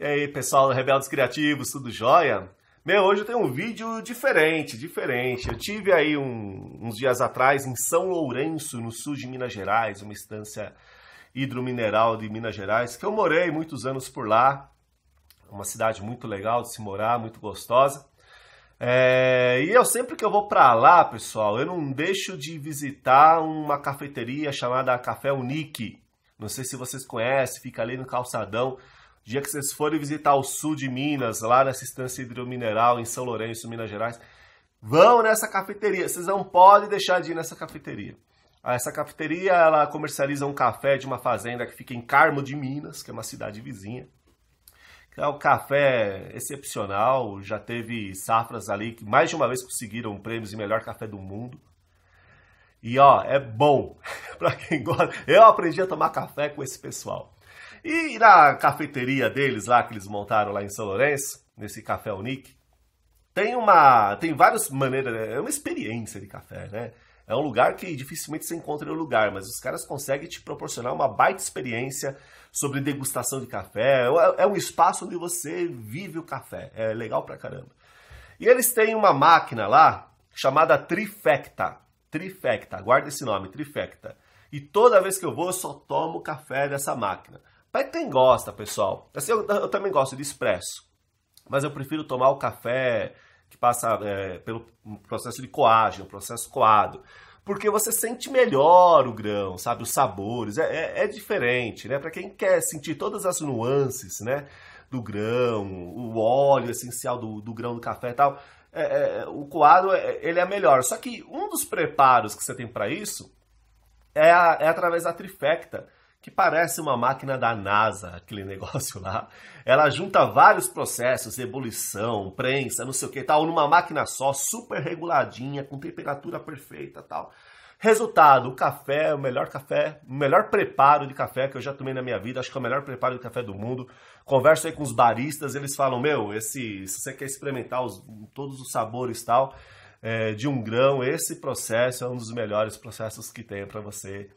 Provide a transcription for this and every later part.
E aí, pessoal, Rebeldes Criativos, tudo jóia? Meu, hoje eu tenho um vídeo diferente, diferente. Eu tive aí um, uns dias atrás em São Lourenço, no sul de Minas Gerais, uma estância hidromineral de Minas Gerais, que eu morei muitos anos por lá. Uma cidade muito legal de se morar, muito gostosa. É, e eu sempre que eu vou para lá, pessoal, eu não deixo de visitar uma cafeteria chamada Café Unique. Não sei se vocês conhecem, fica ali no calçadão dia que vocês forem visitar o sul de Minas, lá nessa estância hidromineral em São Lourenço, Minas Gerais, vão nessa cafeteria. Vocês não podem deixar de ir nessa cafeteria. Essa cafeteria ela comercializa um café de uma fazenda que fica em Carmo de Minas, que é uma cidade vizinha. É um café excepcional, já teve safras ali que mais de uma vez conseguiram prêmios de melhor café do mundo. E ó, é bom para quem gosta. Eu aprendi a tomar café com esse pessoal. E na cafeteria deles lá, que eles montaram lá em São Lourenço, nesse Café Unique, tem uma. tem várias maneiras. É uma experiência de café, né? É um lugar que dificilmente você encontra em um lugar, mas os caras conseguem te proporcionar uma baita experiência sobre degustação de café. É, é um espaço onde você vive o café. É legal pra caramba. E eles têm uma máquina lá chamada Trifecta. Trifecta, guarda esse nome, Trifecta. E toda vez que eu vou, eu só tomo café dessa máquina. Para quem gosta, pessoal, assim, eu, eu, também gosto de expresso, mas eu prefiro tomar o café que passa é, pelo processo de coagem, o processo coado, porque você sente melhor o grão, sabe, os sabores, é, é, é diferente, né? Para quem quer sentir todas as nuances, né, do grão, o óleo essencial do, do grão do café e tal, é, é, o coado é, ele é melhor. Só que um dos preparos que você tem para isso é, a, é através da trifecta que parece uma máquina da NASA, aquele negócio lá. Ela junta vários processos, ebulição, prensa, não sei o que tal, numa máquina só, super reguladinha, com temperatura perfeita tal. Resultado, o café, o melhor café, o melhor preparo de café que eu já tomei na minha vida, acho que é o melhor preparo de café do mundo. Converso aí com os baristas, eles falam, meu, esse, se você quer experimentar os, todos os sabores tal, é, de um grão, esse processo é um dos melhores processos que tem para você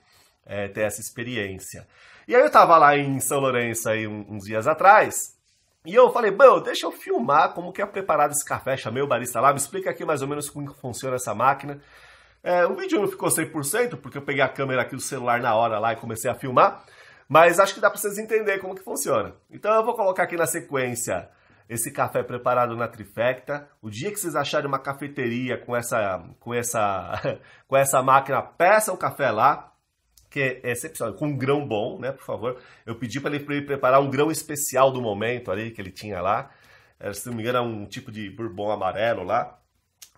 é, ter essa experiência. E aí eu tava lá em São Lourenço aí uns dias atrás, e eu falei, bom, deixa eu filmar como que é preparado esse café, chamei o barista lá, me explica aqui mais ou menos como funciona essa máquina. É, o vídeo não ficou 100%, porque eu peguei a câmera aqui do celular na hora lá e comecei a filmar, mas acho que dá para vocês entenderem como que funciona. Então eu vou colocar aqui na sequência esse café preparado na trifecta. O dia que vocês acharem uma cafeteria com essa, com essa, com essa máquina, peçam o café lá que é excepcional, com um grão bom, né, por favor. Eu pedi para ele, ele, preparar um grão especial do momento ali, que ele tinha lá. É, se não me engano, é um tipo de bourbon amarelo lá.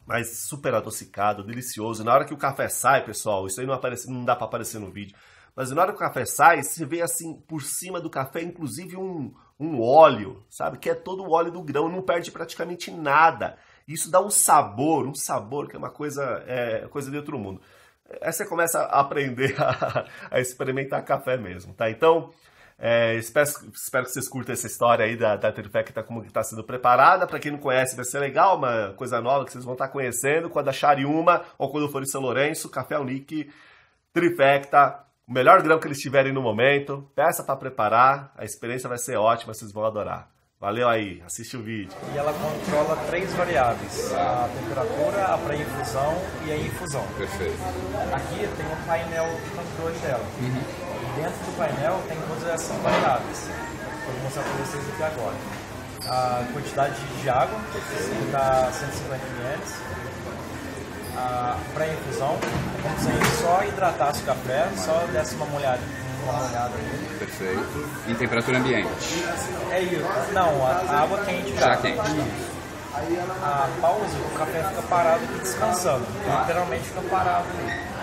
Mas super adocicado, delicioso. Na hora que o café sai, pessoal, isso aí não, aparece, não dá para aparecer no vídeo. Mas na hora que o café sai, você vê assim, por cima do café, inclusive um, um óleo, sabe? Que é todo o óleo do grão, não perde praticamente nada. Isso dá um sabor, um sabor que é uma coisa, é, coisa de outro mundo aí você começa a aprender a, a experimentar café mesmo, tá? Então, é, espero, espero, que vocês curtam essa história aí da, da Trifecta, como está sendo preparada. Para quem não conhece, vai ser legal, uma coisa nova que vocês vão estar tá conhecendo. Quando acharem uma, ou quando for em São Lourenço, Café Unique, Trifecta, o melhor grão que eles tiverem no momento. Peça para preparar, a experiência vai ser ótima, vocês vão adorar. Valeu aí, assiste o vídeo. E ela controla três variáveis: a temperatura, a pré-infusão e a infusão. Perfeito. Aqui tem um painel de controle dela. Uhum. E dentro do painel tem todas essas variáveis. Vou mostrar para vocês aqui agora. A quantidade de água, está 150 ml. A pré-infusão, como se a gente só hidratasse o café, só desse uma molhada uma molhada ali. Perfeito. Em temperatura ambiente? É isso. Não, a, água quente já. Já quente. Isso. A pausa, o café fica parado aqui descansando. Ah. Literalmente fica parado ali.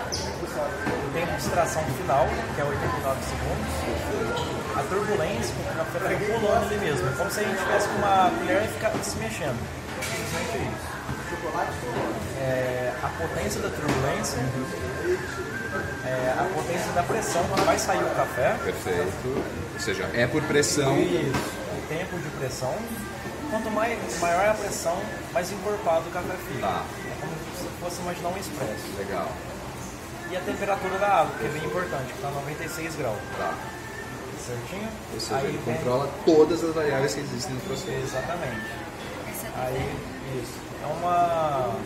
Tem a distração final, que é 89 segundos. A turbulência, o café fica pulando ali mesmo. É como se a gente tivesse com uma colher e ficasse se mexendo. Simplesmente isso. É, a potência da turbulência é, a potência da pressão quando vai sair o café. Perfeito. Ou seja, é por pressão. Isso. O tempo de pressão. Quanto mais, maior é a pressão, mais encorpado o café fica. Tá. É como se fosse imaginar um expresso. Legal. E a temperatura da água, que é bem importante, que está 96 graus. Tá. certinho? Ou seja, ele tem- controla todas as variáveis que existem no processo. Exatamente. Essa é Aí, isso. É uma,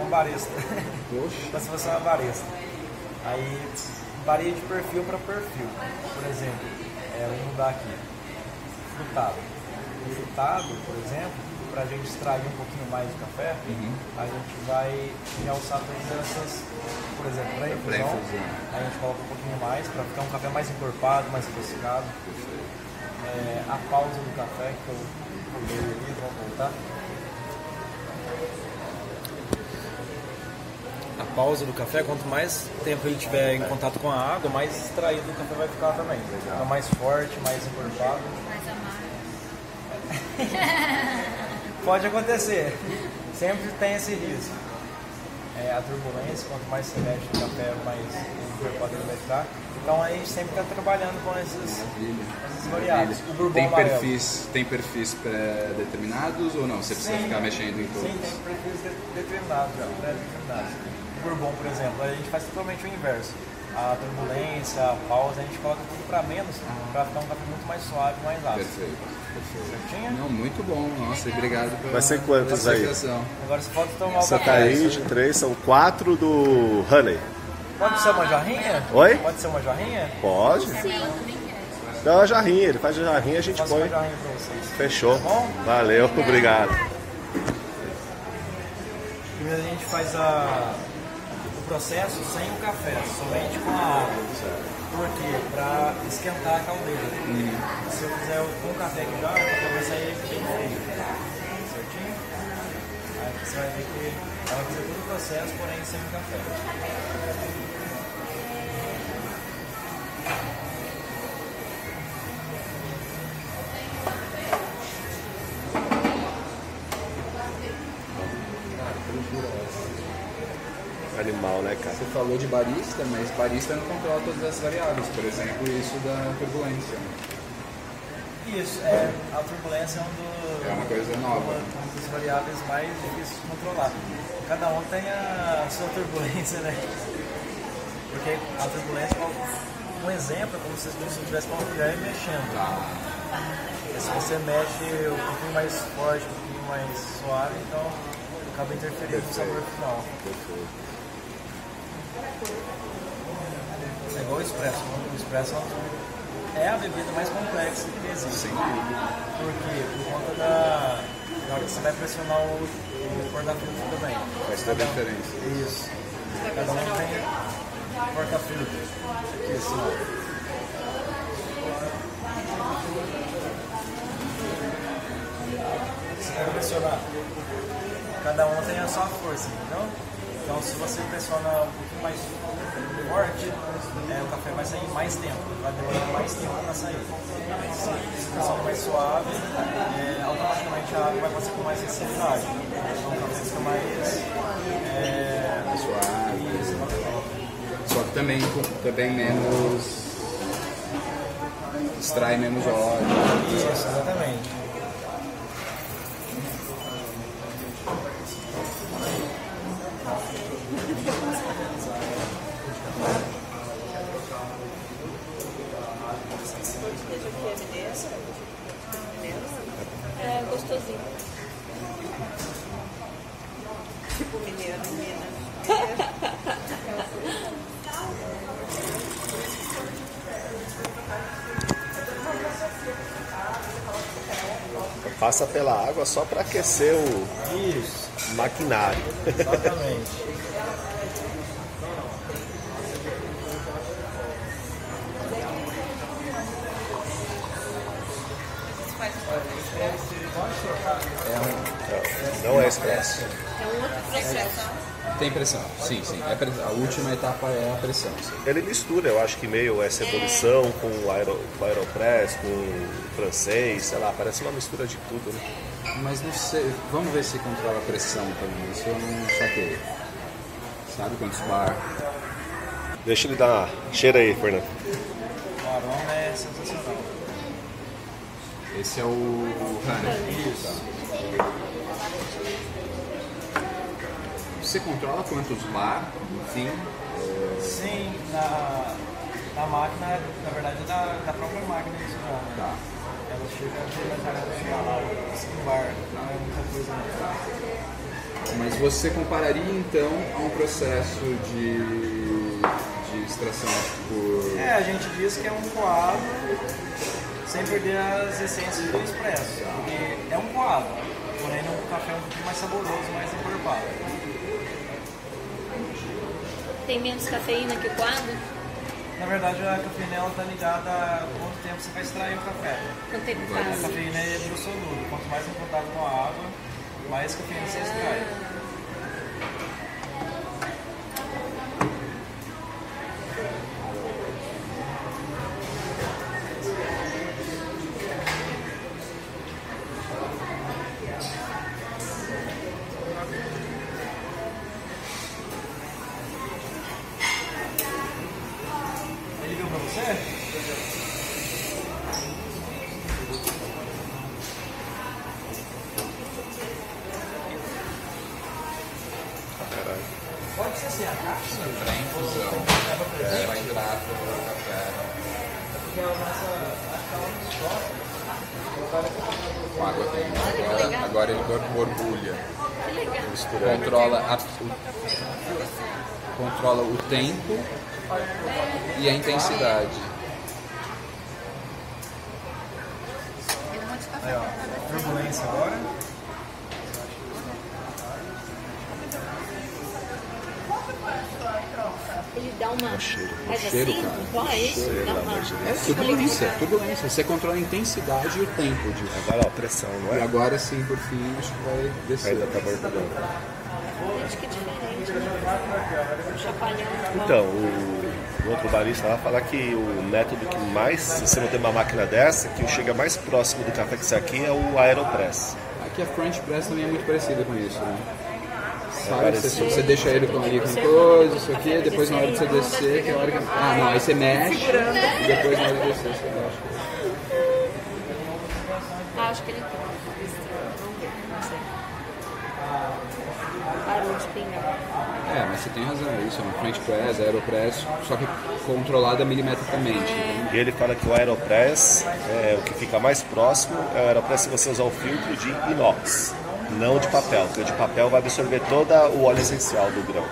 uma barista. Poxa. Como se fosse uma barista. Aí, varia de perfil para perfil. Por exemplo, é, vou mudar aqui. Frutado. O frutado, por exemplo, para a gente extrair um pouquinho mais do café, a gente vai realçar todas essas, por exemplo, para infusão, pré-infusão. a gente coloca um pouquinho mais para ficar um café mais encorpado, mais adocicado. É, a pausa do café, que eu pulei ali, vamos voltar. A pausa do café, quanto mais tempo ele tiver em contato com a água, mais extraído o café vai ficar também. Fica mais forte, mais encorpado. mais amargo. Pode acontecer. Sempre tem esse risco. É, a turbulência, quanto mais se mexe no café, mais Então a gente sempre está trabalhando com esses, essas variáveis. Tem perfis, tem perfis pré-determinados ou não? Você precisa Sim. ficar mexendo em todos? Sim, tem perfis de- determinados, pré-determinados. O bourbon, por exemplo, a gente faz totalmente o inverso. A turbulência, a pausa, a gente coloca tudo para menos, para ficar um café muito mais suave, mais ácido. Perfeito, perfeito. Certinho? Não, muito bom, nossa, e obrigado pela, Vai ser quantos aí? Agora você pode tomar o Santa café. Índia, três, são quatro do Honey. Pode ser uma jarrinha? Oi? Pode ser uma jarrinha? Pode? Sim. Dá uma jarrinha, ele faz a jarrinha, a gente Faço uma põe. jarrinha para vocês. Fechou. bom? Valeu, obrigado. Primeiro a gente faz a, o processo sem o café, somente com a água. Por quê? Para esquentar a caldeira. Se eu fizer com o café aqui já, o café vai sair bem frio. Certinho? Aí você vai ver que ela fazer todo o processo, porém sem o café. Animal, né, cara? Você falou de barista, mas barista não controla todas as variáveis, por exemplo, isso da turbulência. Né? Isso, é, a turbulência é um do, É uma coisa nova. uma, uma das variáveis mais difíceis de controlar. Cada um tem a sua turbulência, né? Porque a turbulência, um exemplo, é como se você estivesse com uma colher mexendo. E se você mexe um pouquinho mais forte, um pouquinho mais suave, então acaba interferindo no sabor final. É igual o expresso. O expresso é a bebida mais complexa que existe. Por quê? Por conta da. Na hora que você vai pressionar o, o porta-filtro também. Faz toda a diferença. Isso. Cada um tem porta-filtro. Aqui assim, ó. Você vai pressionar. Cada um tem a sua força, entendeu? Então se você pressiona um pouquinho mais forte, é, o café vai sair mais tempo, vai demorar mais tempo para sair. Se você pressiona mais suave, é, automaticamente a água vai passar com mais facilidade. Então o café fica mais. É, Suave. isso. Só que também, também menos. extrai menos óleo. Isso, exatamente. Gostosinho. Tipo mineiro, menina. Passa pela água só para aquecer o Isso, maquinário. exatamente. Não é expresso. É um outro processo. Tem pressão, sim, sim. É pre- A última etapa é a pressão. sim. Ele mistura, eu acho que meio essa evolução com o aero, com o aeropress, com o francês, sei lá, parece uma mistura de tudo, né? Mas não sei. Vamos ver se controla a pressão também. Isso eu não saquei. Sabe quantos bar? Deixa ele dar uma... Cheira aí, Fernando. O aroma é sensacional. Esse é o. Isso. Você controla quantos bar, enfim. Sim, na, Na máquina, na verdade, é da, da própria máquina de sugar. né? Tá. Ela chega a ter assim, bar, não é muita coisa. não. Mas você compararia então a um processo de, de extração por. É, a gente diz que é um coado sem perder as essências do expresso. Porque é um coado, porém é um café um pouquinho mais saboroso, mais encorpado. Tem menos cafeína que o coado? Na verdade, a cafeína está ligada a quanto tempo você vai extrair o café. Quanto tempo A faz? cafeína é hidrossolúvel. Quanto mais em contato com a água, mais cafeína você extrai. Pode ser a caixa. infusão. É, vai virar o café. Com água quente. Agora, agora ele bor- borbulha. Controla, a, o, controla o tempo e a intensidade. Aí, ó. Turbulência agora. Dá uma. Faz cheiro, assim? cara. Ó, é isso? Dá uma. É turbulência, turbulência. Você controla a intensidade e o tempo disso. Agora, ó, pressão, não E é? agora sim, por fim, acho que vai descer. Ainda tá borbulhando. Gente, que diferente, né? Um chapalhão. Então, o, o outro barista lá fala que o método que mais, se você não tem uma máquina dessa, que chega mais próximo do café que isso aqui é o Aeropress. Aqui a French Press também é muito parecida com isso, né? Sabe, você, você deixa ele com ali com coisa, isso aqui, depois na hora de você descer, que é a hora que. Ah, não, aí você mexe, e depois na hora de descer você mexe. Ah, acho que ele. Sei. Parou de pingar. É, mas você tem razão, é isso, é uma French Press, Aeropress, só que controlada milimetricamente. né? E ele fala que o Aeropress, é, o que fica mais próximo é o Aeropress se você usar o filtro de inox, não de papel, porque o de papel vai absorver todo o óleo essencial do grão.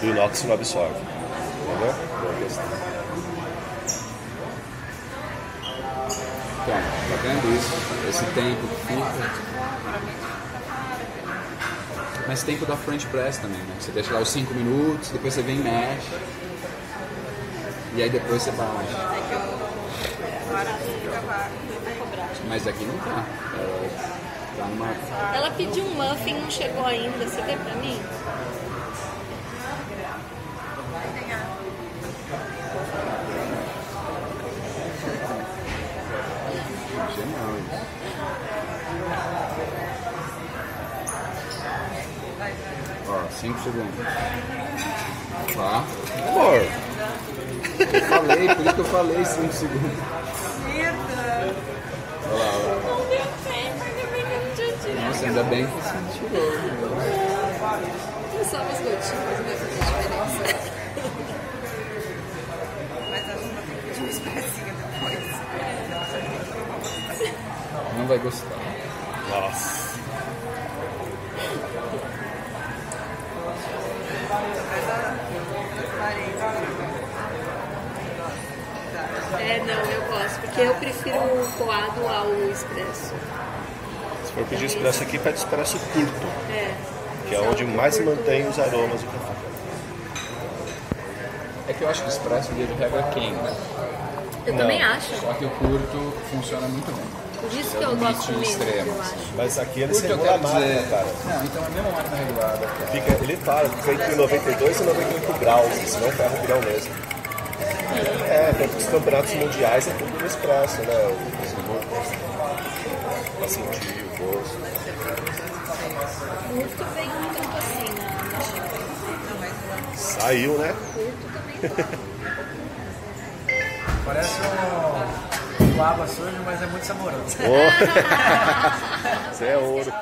Do inox não absorve. Entendeu? Boa questão. Então, tá vendo isso? Esse tempo que fica. Mas tempo da French Press também, né? Você deixa lá os 5 minutos, depois você vem e mexe. E aí depois você baixa. Mas aqui não tá. Numa. Ela pediu um muffin, não chegou ainda. Você vê pra mim? Ó, 5 segundos. Tá. Amor, Eu falei, por isso que eu falei 5 segundos. Olha lá, olha lá. Ainda bem que você tirou. né? É só umas gotinhas, fazer diferença. Mas acho que vou ter que pedir uma espressinha depois. Não vai gostar. nossa. É, não, eu gosto, porque eu prefiro o coado ao expresso. Se for pedir expresso aqui, pede expresso curto, É. que é onde mais mantém os aromas do café. É que eu acho que o expresso via de regra queima. Eu também acho. Só que o curto funciona muito bem. Por isso É que eu o gosto mesmo, extremo, eu assim. acho. Mas aqui ele Curto eu segura a quero máquina, dizer. cara. Não, então é a mesma máquina regulada. cara. Fica, ele que fica entre 92 e 98 graus, senão ferra o grão mesmo. É, tanto que os campeonatos mundiais é tudo no expresso, né? Pra sentir o gosto. Curto vem um tanto assim na. Saiu, né? Curto também. Parece um, água suja, mas é muito saboroso. Isso é ouro.